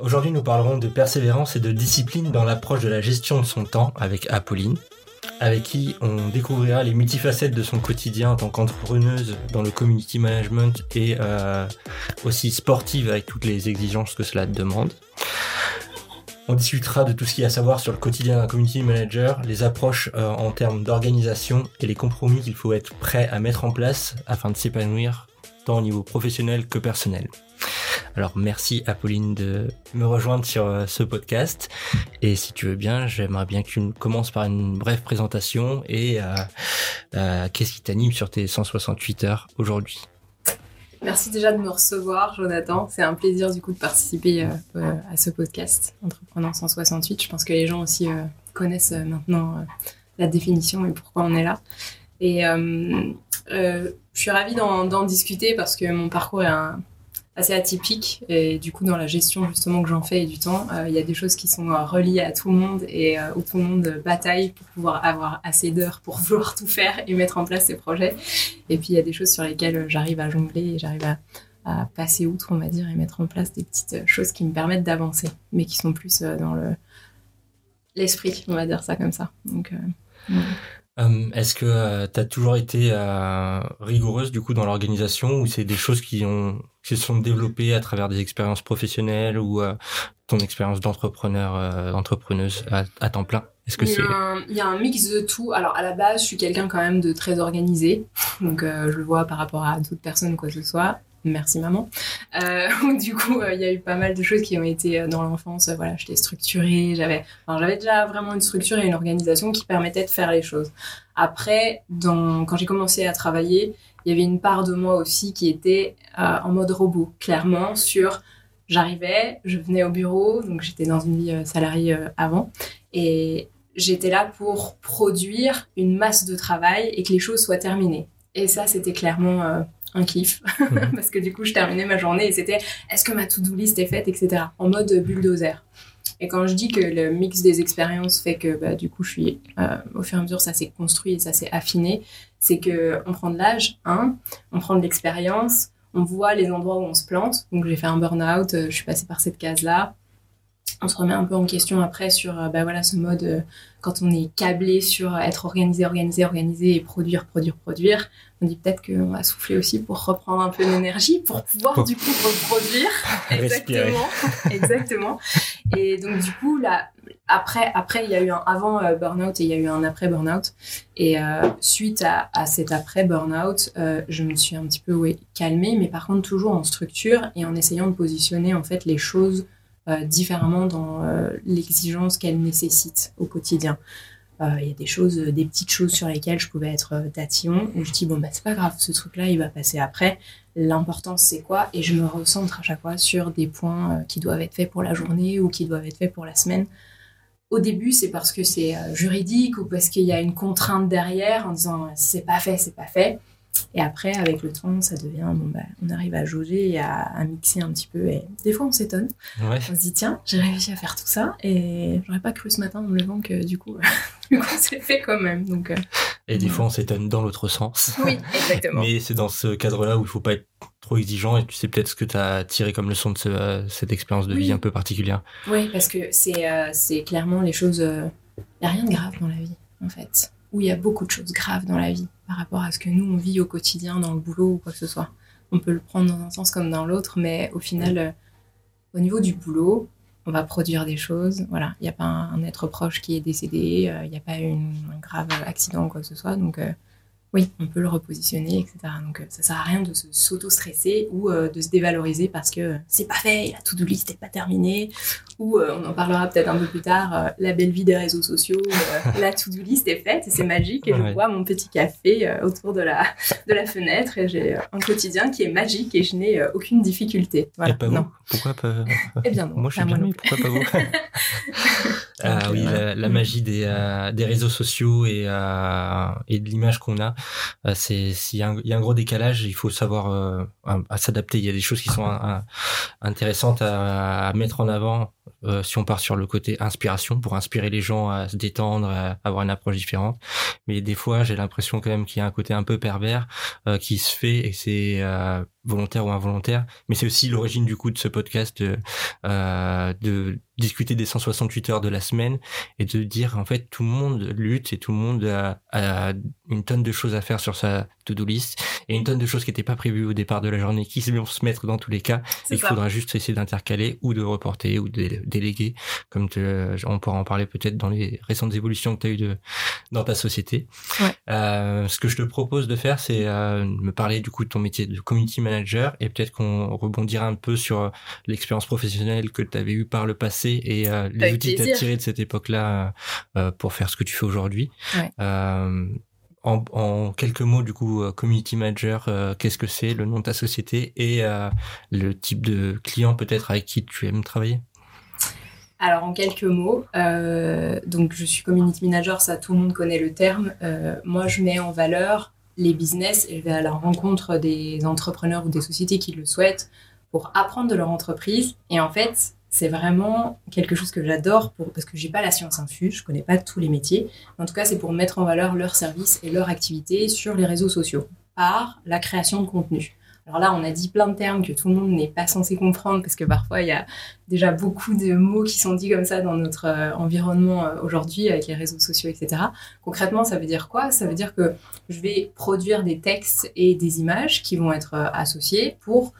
Aujourd'hui, nous parlerons de persévérance et de discipline dans l'approche de la gestion de son temps avec Apolline, avec qui on découvrira les multifacettes de son quotidien en tant qu'entrepreneuse dans le community management et euh, aussi sportive avec toutes les exigences que cela demande. On discutera de tout ce qu'il y a à savoir sur le quotidien d'un community manager, les approches euh, en termes d'organisation et les compromis qu'il faut être prêt à mettre en place afin de s'épanouir tant au niveau professionnel que personnel. Alors merci Apolline de me rejoindre sur euh, ce podcast. Et si tu veux bien, j'aimerais bien que tu commences par une brève présentation et euh, euh, qu'est-ce qui t'anime sur tes 168 heures aujourd'hui? Merci déjà de me recevoir, Jonathan. C'est un plaisir du coup de participer à ce podcast Entrepreneur 168. Je pense que les gens aussi connaissent maintenant la définition et pourquoi on est là. Et je suis ravie d'en discuter parce que mon parcours est un, assez atypique. Et du coup dans la gestion justement que j'en fais et du temps euh, il y a des choses qui sont euh, reliées à tout le monde et euh, où tout le monde bataille pour pouvoir avoir assez d'heures pour vouloir tout faire et mettre en place ses projets. Et puis il y a des choses sur lesquelles j'arrive à jongler et j'arrive à, passer outre on va dire et mettre en place des petites choses qui me permettent d'avancer mais qui sont plus dans le l'esprit on va dire ça comme ça. Donc euh, est-ce que euh, tu as toujours été euh, rigoureuse du coup dans l'organisation ou c'est des choses qui ont qui se sont développées à travers des expériences professionnelles ou ton expérience d'entrepreneur d'entrepreneuse à, temps plein? Est-ce que c'est il y a un mix de tout. Alors à la base, je suis quelqu'un quand même de très organisé, donc je le vois par rapport à d'autres personnes quoi que ce soit merci maman. Euh, du coup, euh, il y a eu pas mal de choses qui ont été euh, dans l'enfance. voilà, j'étais structurée, j'avais, j'avais déjà vraiment une structure et une organisation qui permettait de faire les choses. Après, quand j'ai commencé à travailler, il y avait une part de moi aussi qui était en mode robot, clairement sur j'arrivais, je venais au bureau, donc j'étais dans une vie salariée avant, et j'étais là pour produire une masse de travail et que les choses soient terminées. Et ça, c'était clairement un kiff. Mhm. parce que du coup je terminais ma journée et c'était est-ce que ma to-do list est faite etc en mode bulldozer. Et quand je dis que le mix des expériences fait que bah, du coup je suis euh, au fur et à mesure ça s'est construit et ça s'est affiné c'est que on prend de l'âge hein, on prend de l'expérience on voit les endroits où on se plante. Donc j'ai fait un burn out euh, je suis passée par cette case là on se remet un peu en question après sur euh, bah voilà ce mode quand on est câblé sur être organisé organisé organisé et produire produire produire on dit peut-être qu'on va souffler aussi pour reprendre un peu d'énergie, pour pouvoir du coup reproduire. exactement. exactement. Et donc du coup, là, après, après, il y a eu un avant euh, burn-out et il y a eu un après burn-out. Et euh, suite à, à, cet après burn-out, euh, je me suis un petit peu ouais, calmée, mais par contre toujours en structure et en essayant de positionner en fait les choses différemment dans l'exigence qu'elles nécessitent au quotidien. Euh, il y a des choses, euh, des petites choses sur lesquelles je pouvais être euh, tatillon, où je dis, bon, bah, c'est pas grave, ce truc-là, il va passer après. L'important, c'est quoi? Et je me recentre à chaque fois sur des points qui doivent être faits pour la journée ou qui doivent être faits pour la semaine. Au début, c'est parce que c'est juridique ou parce qu'il y a une contrainte derrière en disant, si c'est pas fait, c'est pas fait. Et après, avec le temps, ça devient, bon, bah, on arrive à jauger et à, mixer un petit peu. Et des fois, on s'étonne. On se dit, tiens, j'ai réussi à faire tout ça. Et j'aurais pas cru ce matin en me levant que du coup, du coup c'est fait quand même. Donc, euh, et des fois, on s'étonne dans l'autre sens. Oui, exactement. Mais c'est dans ce cadre-là où il faut pas être trop exigeant et tu sais peut-être ce que tu as tiré comme leçon de cette expérience de vie un peu particulière. Oui, parce que c'est euh, clairement les choses. Il euh, n'y a rien de grave dans la vie, en fait où il y a beaucoup de choses graves dans la vie par rapport à ce que nous on vit au quotidien dans le boulot ou quoi que ce soit. On peut le prendre dans un sens comme dans l'autre, mais au final, euh, au niveau du boulot, on va produire des choses. Voilà, il n'y a pas un, être proche qui est décédé, euh, il n'y a pas un grave accident ou quoi que ce soit. Euh, oui, on peut le repositionner, etc. Donc euh, ça sert à rien de s'auto-stresser ou euh, de se dévaloriser parce que c'est pas fait, la to-do list n'est pas terminée, ou euh, on en parlera peut-être un peu plus tard, la belle vie des réseaux sociaux, la to-do list est faite et c'est magique et je bois mon petit café autour de la, de la fenêtre et j'ai un quotidien qui est magique et je n'ai aucune difficulté. Voilà. pas non. Pourquoi pas? Eh bien non. Moi je suis bien, mais pourquoi pas vous? Ah oui, la, magie des, des réseaux sociaux et, et de l'image qu'on a. Euh, c'est s'il y, a un gros décalage, il faut savoir euh, à, s'adapter. Il y a des choses qui sont intéressantes à, mettre en avant euh, si on part sur le côté inspiration pour inspirer les gens à se détendre, à avoir une approche différente. Mais des fois, j'ai l'impression quand même qu'il y a un côté un peu pervers euh, qui se fait et c'est euh, volontaire ou involontaire. Mais c'est aussi l'origine du coup de ce podcast euh, de discuter des 168 heures de la semaine et de dire en fait tout le monde lutte et tout le monde a, a une tonne de choses à faire sur sa to-do list et une tonne de choses qui n'étaient pas prévues au départ de la journée qui vont se mettre dans tous les cas. Il faudra juste essayer d'intercaler ou de reporter ou de déléguer, comme on pourra en parler peut-être dans les récentes évolutions que tu as eues de, dans ta société. Ouais. Euh, ce que je te propose de faire, c'est euh, me parler du coup de ton métier de community manager et peut-être qu'on rebondira un peu sur l'expérience professionnelle que tu avais eue par le passé et euh, les outils que tu as tirés de cette époque-là euh, pour faire ce que tu fais aujourd'hui. Ouais. Euh, en, en, quelques mots, du coup, euh, community manager, euh, qu'est-ce que c'est, le nom de ta société et euh, le type de client peut-être avec qui tu aimes travailler? Alors en quelques mots, euh, donc je suis community manager, ça tout le monde connaît le terme. Euh, moi je mets en valeur les business je vais à la rencontre des entrepreneurs ou des sociétés qui le souhaitent pour apprendre de leur entreprise. Et en fait, c'est vraiment quelque chose que j'adore parce que j'ai pas la science infuse, je connais pas tous les métiers. En tout cas, c'est pour mettre en valeur leurs services et leur activité sur les réseaux sociaux par la création de contenu. Alors là, on a dit plein de termes que tout le monde n'est pas censé comprendre parce que parfois il y a déjà beaucoup de mots qui sont dits comme ça dans notre euh, environnement euh, aujourd'hui avec les réseaux sociaux, etc. Concrètement, ça veut dire quoi? Ça veut dire que je vais produire des textes et des images qui vont être euh, associés pour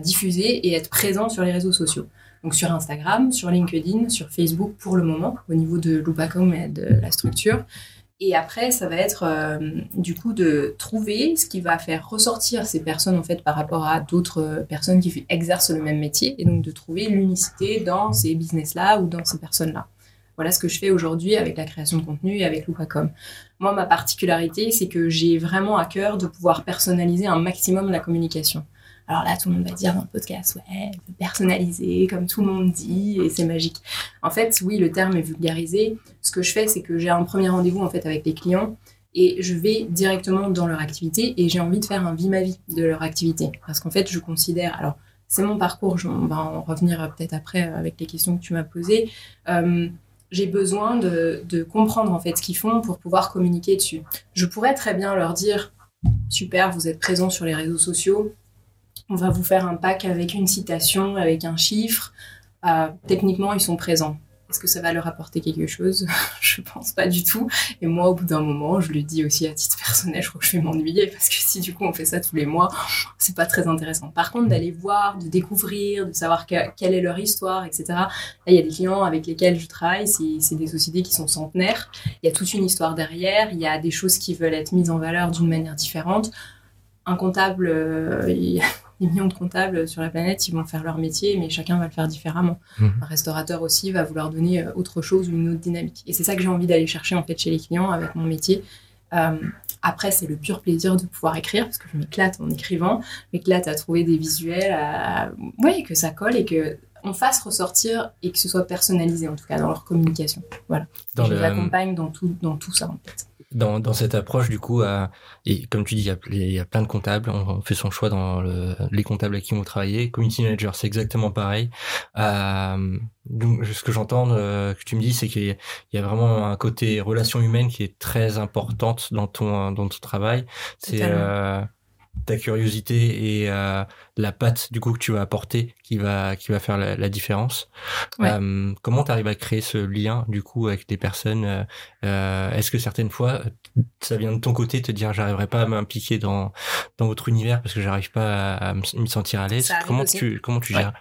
diffuser et être présents sur les réseaux sociaux. Donc sur Instagram, sur LinkedIn, sur Facebook pour le moment, au niveau de Loopacom et de la structure. Et après, ça va être euh, du coup de trouver ce qui va faire ressortir ces personnes en fait par rapport à d'autres personnes qui exercent le même métier et donc de trouver l'unicité dans ces business-là ou dans ces personnes-là. Voilà ce que je fais aujourd'hui avec la création de contenu et avec Loopacom. Moi, ma particularité, c'est que j'ai vraiment à cœur de pouvoir personnaliser un maximum la communication. Alors là, tout le monde va dire dans le podcast, ouais, personnaliser, comme tout le monde dit, et c'est magique. En fait, oui, le terme est vulgarisé. Ce que je fais, c'est que j'ai un premier rendez-vous en fait avec les clients et je vais directement dans leur activité et j'ai envie de faire un vie ma vie de leur activité. Parce qu'en fait, je considère, alors c'est mon parcours, on va en revenir peut-être après avec les questions que tu m'as posées. Euh, j'ai besoin de, de, comprendre en fait ce qu'ils font pour pouvoir communiquer dessus. Je pourrais très bien leur dire super, vous êtes présent sur les réseaux sociaux, on va vous faire un pack avec une citation, avec un chiffre. Euh, techniquement, ils sont présents. Est-ce que ça va leur apporter quelque chose? Je pense pas du tout. Et moi, au bout d'un moment, je le dis aussi à titre personnel, je crois que je vais m'ennuyer parce que si du coup on fait ça tous les mois, c'est pas très intéressant. Par contre, d'aller voir, de découvrir, de savoir que, quelle est leur histoire, etc. Là, il y a des clients avec lesquels je travaille, c'est des sociétés qui sont centenaires. Il y a toute une histoire derrière, il y a des choses qui veulent être mises en valeur d'une manière différente. Un comptable, euh, des millions de comptables sur la planète, ils vont faire leur métier, mais chacun va le faire différemment. Mmh. Un restaurateur aussi va vouloir donner autre chose ou une autre dynamique. Et c'est ça que j'ai envie d'aller chercher en fait chez les clients avec mon métier. Euh, après, c'est le pur plaisir de pouvoir écrire parce que je m'éclate en écrivant, je m'éclate à trouver des visuels, à... ouais, que ça colle et que on fasse ressortir et que ce soit personnalisé en tout cas dans leur communication. Voilà. Dans je le... les accompagne dans tout, dans tout ça en fait dans, dans cette approche du coup euh, et comme tu dis il y, a, il y a plein de comptables. On, fait son choix dans le, les comptables avec qui on travaille community manager c'est exactement pareil. Euh, donc ce que j'entends euh, que tu me dis c'est qu'il y, y, a vraiment un côté relation humaine qui est très importante dans ton dans ton travail. C'est ta curiosité et euh, la patte du coup que tu vas apporter qui va qui va faire la, la différence. Ouais. Euh, comment tu arrives à créer ce lien du coup avec des personnes euh, Est-ce que certaines fois ça vient de ton côté te dire j'arriverai pas à m'impliquer dans dans votre univers parce que j'arrive pas à, à, me sentir à l'aise? Comment aussi. tu comment tu gères?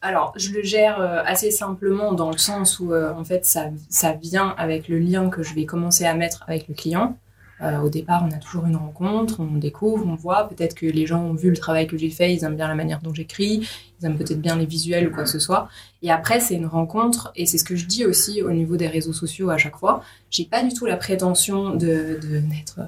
Alors je le gère assez simplement dans le sens où en fait ça ça vient avec le lien que je vais commencer à mettre avec le client. Euh, au départ, on a toujours une rencontre, on découvre, on voit. Peut-être que les gens ont vu le travail que j'ai fait, ils aiment bien la manière dont j'écris, ils aiment peut-être bien les visuels ou quoi que ce soit. Et après, c'est une rencontre, et c'est ce que je dis aussi au niveau des réseaux sociaux à chaque fois. J'ai pas du tout la prétention de, de d'être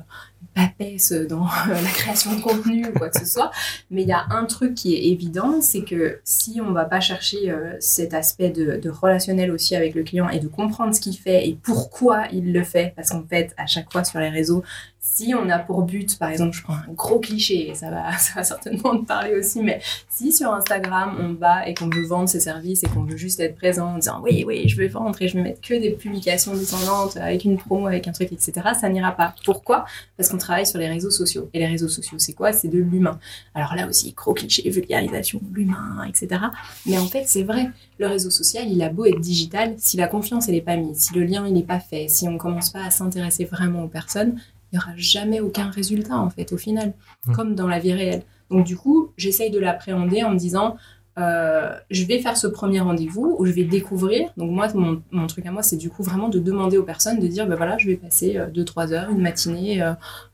papesse dans la création de contenu ou quoi que ce soit. Mais il y a un truc qui est évident, c'est que si on va pas chercher euh, cet aspect de, de, relationnel aussi avec le client et de comprendre ce qu'il fait et pourquoi il le fait, parce qu'en fait, à chaque fois sur les réseaux, si on a pour but, par exemple, je prends un gros cliché, ça va, ça va certainement te parler aussi, mais si sur Instagram on va et qu'on veut vendre ses services et qu'on veut juste être présent en disant oui, oui, je vais vendre et je vais mettre que des publications descendantes avec une promo, avec un truc, etc., ça n'ira pas. Pourquoi? Parce qu'on travaille sur les réseaux sociaux. Et les réseaux sociaux, c'est quoi? C'est de l'humain. Alors là aussi, gros cliché, vulgarisation, l'humain, etc. Mais en fait, c'est vrai, le réseau social, il a beau être digital, si la confiance, elle n'est pas mise, si le lien, il n'est pas fait, si on commence pas à s'intéresser vraiment aux personnes, il n'y aura jamais aucun résultat en fait au final, mmh. comme dans la vie réelle. Donc du coup, j'essaye de l'appréhender en me disant, euh, je vais faire ce premier rendez-vous où je vais découvrir. Donc moi, mon, truc à moi, c'est du coup vraiment de demander aux personnes de dire, ben voilà, je vais passer 2-3 euh, heures, une matinée, euh,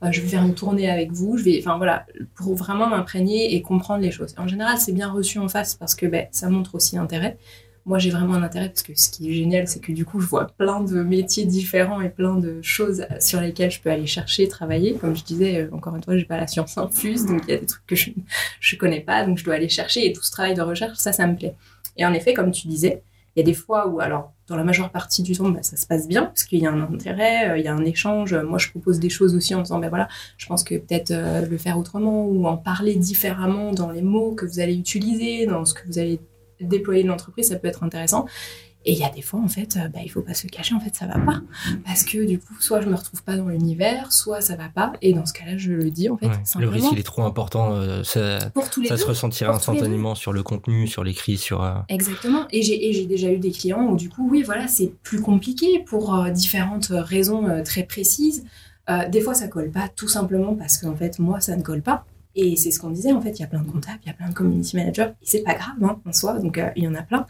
je vais faire une tournée avec vous, je vais, enfin voilà, pour vraiment m'imprégner et comprendre les choses. En général, c'est bien reçu en face parce que ben, ça montre aussi l'intérêt moi j'ai vraiment un intérêt parce que ce qui est génial c'est que du coup je vois plein de métiers différents et plein de choses sur lesquelles je peux aller chercher travailler. Comme je disais euh, encore une fois j'ai pas la science infuse donc il y a des trucs que je je connais pas donc je dois aller chercher et tout ce travail de recherche ça ça me plaît. Et en effet comme tu disais il y a des fois où alors dans la majeure partie du temps bah, ça se passe bien parce qu'il y a un intérêt euh, il y a un échange. Moi je propose des choses aussi en disant ben voilà je pense que peut-être euh, le faire autrement ou en parler différemment dans les mots que vous allez utiliser dans ce que vous allez déployer une entreprise, ça peut être intéressant. Et il y a des fois, en fait, euh, bah, il faut pas se cacher, en fait, ça va pas. Parce que du coup, soit je me retrouve pas dans l'univers, soit ça va pas. Et dans ce cas-là, je le dis, en fait. Le risque, il est trop important. Euh, ça, ça se ressentira instantanément sur le contenu, sur l'écrit, sur. Euh, Exactement. Et j'ai déjà eu des clients où, du coup, oui, voilà, c'est plus compliqué pour différentes raisons très précises. des fois, ça colle pas, tout simplement parce qu'en fait, moi, ça ne colle pas. Et c'est ce qu'on disait, en fait, il y a plein de comptables, il y a plein de community managers, et c'est pas grave hein, en soi, donc euh, il y en a plein.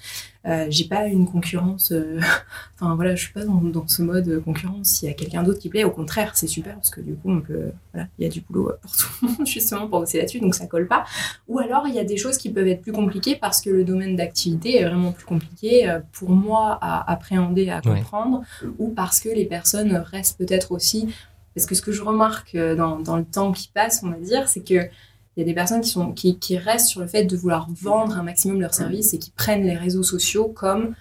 Euh, j'ai pas une concurrence, euh, enfin voilà, je suis pas dans, dans ce mode concurrence. S'il y a quelqu'un d'autre qui plaît, au contraire, c'est super parce que du coup, on peut, voilà, il y a du boulot pour tout le monde justement pour bosser là-dessus, donc ça colle pas. Ou alors il y a des choses qui peuvent être plus compliquées parce que le domaine d'activité est vraiment plus compliqué pour moi à appréhender, à comprendre, ou parce que les personnes restent peut-être aussi parce que ce que je remarque euh, dans, dans le temps qui passe, on va dire, c'est que il y a des personnes qui, sont, qui, qui, restent sur le fait de vouloir vendre un maximum leurs services et qui prennent les réseaux sociaux comme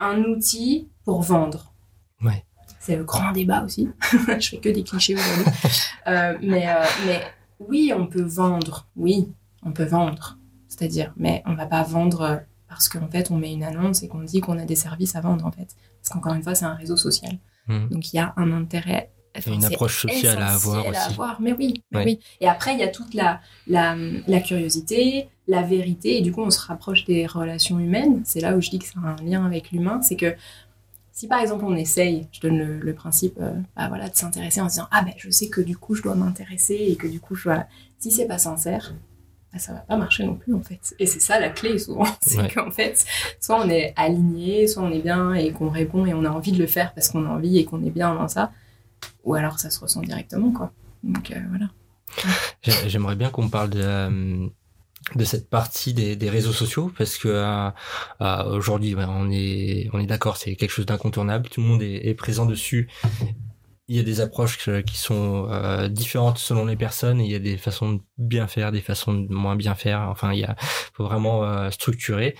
un outil pour vendre. Ouais. C'est le grand débat aussi. je fais que des clichés aujourd'hui. euh, mais, euh, mais oui, on peut vendre. Oui, on peut vendre. C'est-à-dire, mais on va pas vendre parce qu'en fait, on met une annonce et qu'on dit qu'on a des services à vendre, en fait. Parce qu'encore une fois, c'est un réseau social. Mmh. Donc, il y a un intérêt a une approche sociale à avoir aussi. Mais oui, oui. Et après, il y a toute la, la, la, curiosité, la vérité, et du coup, on se rapproche des relations humaines. C'est là où je dis que c'est un lien avec l'humain. C'est que si par exemple on essaye, je donne le, principe euh, bah, voilà, de s'intéresser en se disant Ah ben je sais que du coup je dois m'intéresser et que du coup je dois. Si c'est pas sincère, bah, ça va pas marcher non plus en fait. Et c'est ça la clé souvent. C'est qu'en fait, soit on est aligné, soit on est bien et qu'on répond et on a envie de le faire parce qu'on a envie et qu'on est bien dans ça ou alors ça se ressent directement, quoi. Donc euh, voilà. J'aimerais bien qu'on parle de, euh, de cette partie des, réseaux sociaux parce que euh, aujourd'hui on est on est d'accord c'est quelque chose d'incontournable. Tout le monde est, présent dessus. Il y a des approches qui sont différentes selon les personnes. Il y a des façons de bien faire des façons de moins bien faire. Enfin il y a faut vraiment structurer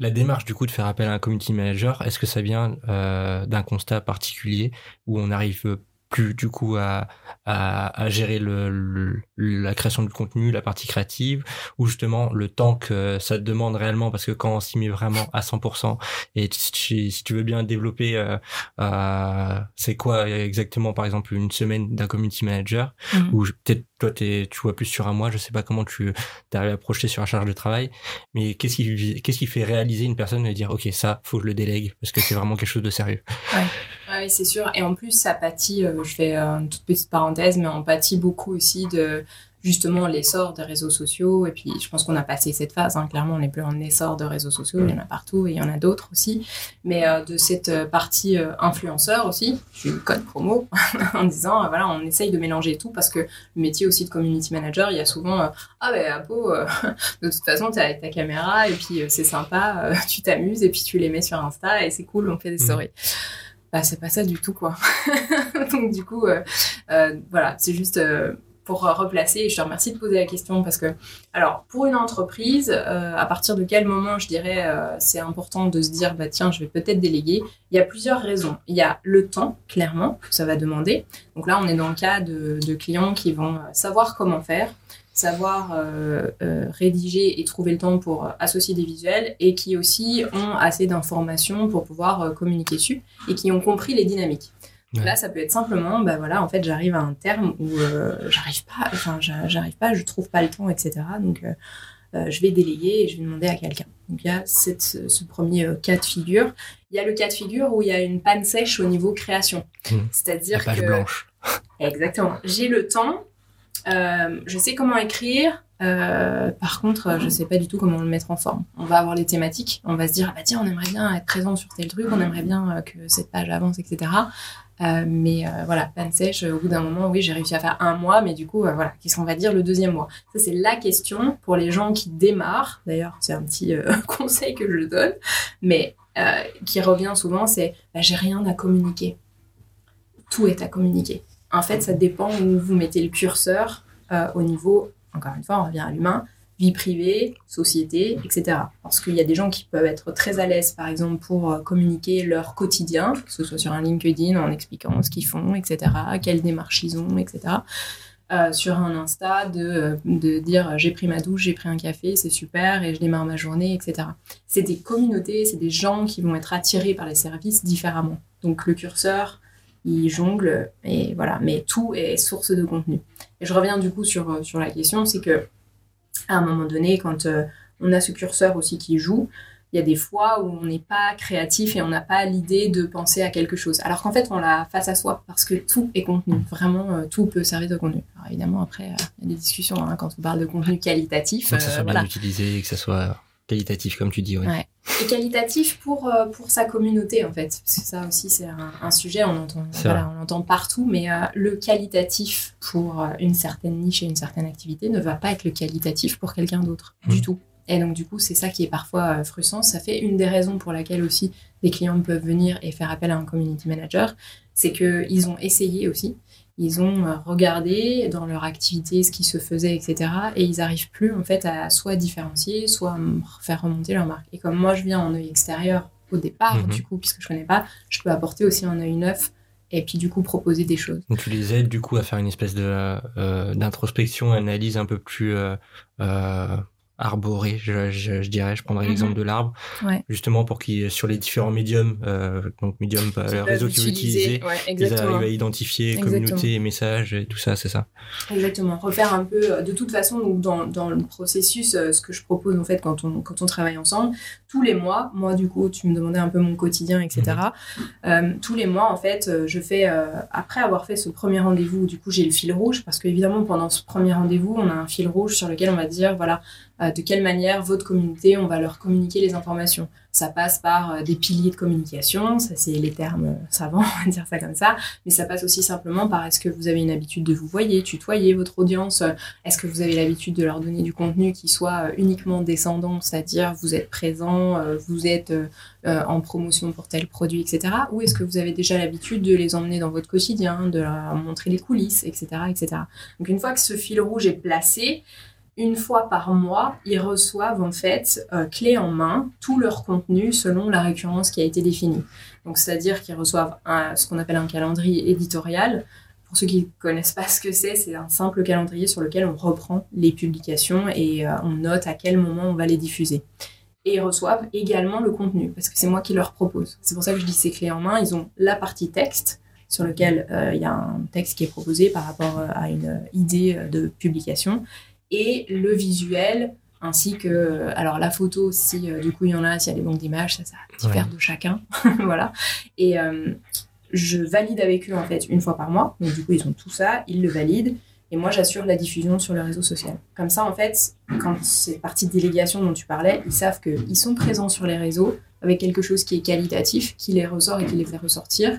la démarche du coup de faire appel à un community manager, est-ce que ça vient euh, d'un constat particulier où on arrive plus du coup à, à, gérer le, la création du contenu, la partie créative, ou justement le temps que ça te demande réellement, parce que quand on s'y met vraiment à 100%, et si, si tu veux bien développer, euh, euh, c'est quoi exactement par exemple une semaine d'un community manager, mmh. ou peut-être toi tu vois plus sur un mois, je sais pas comment tu arrives à projeter sur la charge de travail, mais qu'est-ce qui, qu'est-ce qui fait réaliser une personne et dire ok ça faut que je le délègue parce que c'est vraiment quelque chose de sérieux. Ouais. Oui, c'est sûr. Et en plus, ça pâtit, euh, je fais une toute petite parenthèse, mais on pâtit beaucoup aussi de justement l'essor des réseaux sociaux. Et puis, je pense qu'on a passé cette phase. Hein. Clairement, on n'est plus en essor de réseaux sociaux. Il y en a partout et il y en a d'autres aussi. Mais euh, de cette euh, partie influenceur aussi, je suis code promo en disant, voilà, on essaye de mélanger tout parce que le métier aussi de community manager, il y a souvent, ah ben, Apo, de toute façon, tu as ta caméra et puis c'est sympa, tu t'amuses et puis tu les mets sur Insta et c'est cool, on fait des mmh. Bah c'est pas ça du tout quoi. Donc du coup, euh, euh, voilà, c'est juste euh, pour replacer, et je te remercie de poser la question parce que, alors, pour une entreprise, à partir de quel moment, je dirais, c'est important de se dire, bah tiens, je vais peut-être déléguer? Il y a plusieurs raisons. Il y a le temps, clairement, que ça va demander. Donc là, on est dans le cas de clients qui vont savoir comment faire, savoir euh, euh, rédiger et trouver le temps pour euh, associer des visuels et qui aussi ont assez d'informations pour pouvoir communiquer dessus et qui ont compris les dynamiques. Là, ça peut être simplement, bah voilà, en fait, j'arrive à un terme où j'arrive pas, enfin, j'arrive pas, je trouve pas le temps, etc. Donc, je vais déléguer et je vais demander à quelqu'un. Donc, il y a cette, ce premier cas de figure. Il y a le cas de figure où il y a une panne sèche au niveau création. Mmh. C'est-à-dire que. blanche. Exactement. J'ai le temps, euh, je sais comment écrire. Euh, par contre, je sais pas du tout comment le mettre en forme. On va avoir les thématiques. On va se dire, ah bah tiens, on aimerait bien être présent sur tel truc, on aimerait bien euh, que cette page avance, etc. mais voilà, panne sèche, au bout d'un moment, oui, j'ai réussi à faire un mois, mais du coup, voilà, qu'est-ce qu'on va dire le deuxième mois? Ça, c'est la question pour les gens qui démarrent. D'ailleurs, c'est un petit conseil que je donne, mais qui revient souvent, c'est bah, j'ai rien à communiquer. Tout est à communiquer. En fait, ça dépend où vous mettez le curseur euh, au niveau, encore une fois, on revient à l'humain, vie privée, société, etc. Parce qu'il y a des gens qui peuvent être très à l'aise, par exemple, pour euh, communiquer leur quotidien, que ce soit sur un LinkedIn en expliquant ce qu'ils font, etc., quelles démarches ils ont, etc. Euh, sur un Insta, de, de dire j'ai pris ma douche, j'ai pris un café, c'est super, et je démarre ma journée, etc. C'est des communautés, c'est des gens qui vont être attirés par les services différemment. Donc le curseur, il jongle et voilà. Mais tout est source de contenu. Et je reviens du coup sur, euh, sur la question c'est que à un moment donné quand euh, on a ce curseur aussi qui joue il y a des fois où on n'est pas créatif et on n'a pas l'idée de penser à quelque chose. Alors qu'en fait on l'a face à soi parce que tout est contenu. Vraiment euh, tout peut servir de contenu. Alors évidemment après il y a des discussions hein, quand on parle de contenu qualitatif que ça soit bien utilisé que ça soit qualitatif comme tu dis ouais et qualitatif pour, euh, pour sa communauté en fait. Parce que ça aussi c'est un, sujet, on entend, voilà, on entend partout, mais euh, le qualitatif pour euh, une certaine niche et une certaine activité ne va pas être le qualitatif pour quelqu'un d'autre du mmh. tout. Et donc du coup c'est ça qui est parfois frustrant. Ça fait une des raisons pour laquelle aussi des clients peuvent venir et faire appel à un community manager, c'est qu'ils ont essayé aussi ils ont euh, regardé dans leur activité ce qui se faisait, etc. Et ils n'arrivent plus en fait à soit différencier, soit faire remonter leur marque. Et comme moi je viens en œil extérieur au départ, mhm. du coup, puisque je connais pas, je peux apporter aussi un œil neuf et puis du coup proposer des choses. Donc tu les aides du coup à faire une espèce de euh, d'introspection, analyse un peu plus euh, arboré, je, je, dirais. Je prendrais mhm. l'exemple de l'arbre, justement pour qu'il sur les différents médiums, euh, donc médium, bah, le réseau qu'ils utiliser, ils arrivent à identifier communauté messages et tout ça, c'est ça. Exactement. Refaire un peu, euh, de toute façon, donc dans, dans le processus, euh, ce que je propose en fait quand on quand on travaille ensemble, tous les mois, moi du coup, tu me demandais un peu mon quotidien, etc. Mhm. Euh, tous les mois, en fait, je fais après avoir fait ce premier rendez-vous, du coup, j'ai le fil rouge parce qu'évidemment pendant ce premier rendez-vous, on a un fil rouge sur lequel on va dire voilà euh, de quelle manière votre communauté, on va leur communiquer les informations. Ça passe par euh, des piliers de communication, ça c'est les termes euh, savants, on va dire ça comme ça, mais ça passe aussi simplement par est-ce que vous avez une habitude de vous voyer, tutoyer votre audience, est-ce que vous avez l'habitude de leur donner du contenu qui soit uniquement descendant, c'est-à-dire vous êtes présent, vous êtes en promotion pour tel produit, etc. Ou est-ce que vous avez déjà l'habitude de les emmener dans votre quotidien, de leur montrer les coulisses, etc., etc. Donc une fois que ce fil rouge est placé, une fois par mois, ils reçoivent en fait euh, clé en main tout leur contenu selon la récurrence qui a été définie. Donc c'est-à-dire qu'ils reçoivent ce qu'on appelle un calendrier éditorial. Pour ceux qui ne connaissent pas ce que c'est, c'est un simple calendrier sur lequel on reprend les publications et euh, on note à quel moment on va les diffuser. Et ils reçoivent également le contenu, parce que c'est moi qui leur propose. C'est pour ça que je dis ces clés en main. Ils ont la partie texte, sur lequel euh, il y a un texte qui est proposé par rapport à une idée de publication et le visuel ainsi que alors la photo si euh, du coup il y en a s'il y a des banques d'images ça ça diffère de chacun voilà. Et euh, je valide avec eux en fait une fois par mois. Donc du coup ils ont tout ça ils le valident. Et moi j'assure la diffusion sur le réseau social. Comme ça en fait quand c'est partie de délégation dont tu parlais ils savent qu'ils sont présents sur les réseaux avec quelque chose qui est qualitatif qui les ressort et qui les fait ressortir.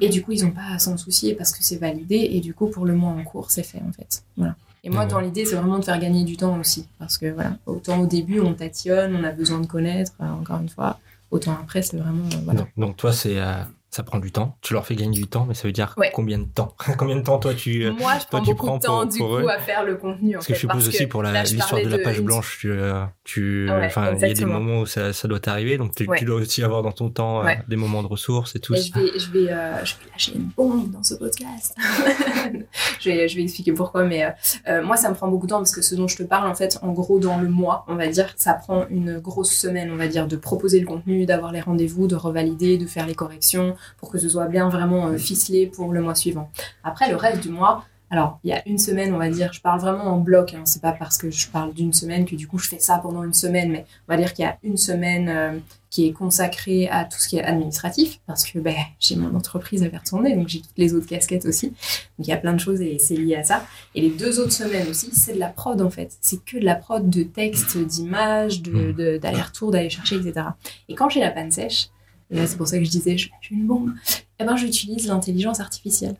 Et du coup ils n'ont pas à s'en soucier parce que c'est validé. Et du coup pour le mois en cours c'est fait en fait. Voilà et moi, dans l'idée, c'est vraiment de faire gagner du temps aussi. Parce que voilà, autant au début, on tatillonne, on a besoin de connaître, euh, encore une fois. Autant après, c'est vraiment. Euh, voilà. Donc, toi, c'est, euh, ça prend du temps. Tu leur fais gagner du temps, mais ça veut dire Ouais. combien de temps? Combien de temps toi tu Moi, je toi, prends tu beaucoup prends de temps pour- du pour coup eux? à faire le contenu. En Parce que fait, je suppose aussi pour l'histoire de la page blanche, tu, euh, tu, Ouais, enfin, il y a des moments où ça, ça doit t'arriver, donc tu, dois aussi avoir dans ton temps euh, des moments de ressources et tout. Et je vais, je vais, euh, je vais lâcher une bombe dans ce podcast. je, vais, je vais expliquer pourquoi, mais euh, moi, ça me prend beaucoup de temps parce que ce dont je te parle, en fait, en gros, dans le mois, on va dire, ça prend une grosse semaine, on va dire, de proposer le contenu, d'avoir les rendez-vous, de revalider, de faire les corrections pour que ce soit bien vraiment euh, ficelé pour le mois suivant. Après, le reste du mois, alors, il y a une semaine, on va dire, je parle vraiment en bloc, hein, c'est pas parce que je parle d'une semaine que du coup je fais ça pendant une semaine, mais on va dire qu'il y a une semaine euh, qui est consacrée à tout ce qui est administratif, parce que ben, j'ai mon entreprise à faire tourner, donc j'ai toutes les autres casquettes aussi. Donc il y a plein de choses et c'est lié à ça. Et les deux autres semaines aussi, c'est de la prod en fait. C'est que de la prod de texte, d'images, de, Mm. de- d'aller-retour, d'aller chercher, etc. Et quand j'ai la panne sèche, et là c'est pour ça que je disais, je lâche une bombe, eh ben j'utilise l'intelligence artificielle.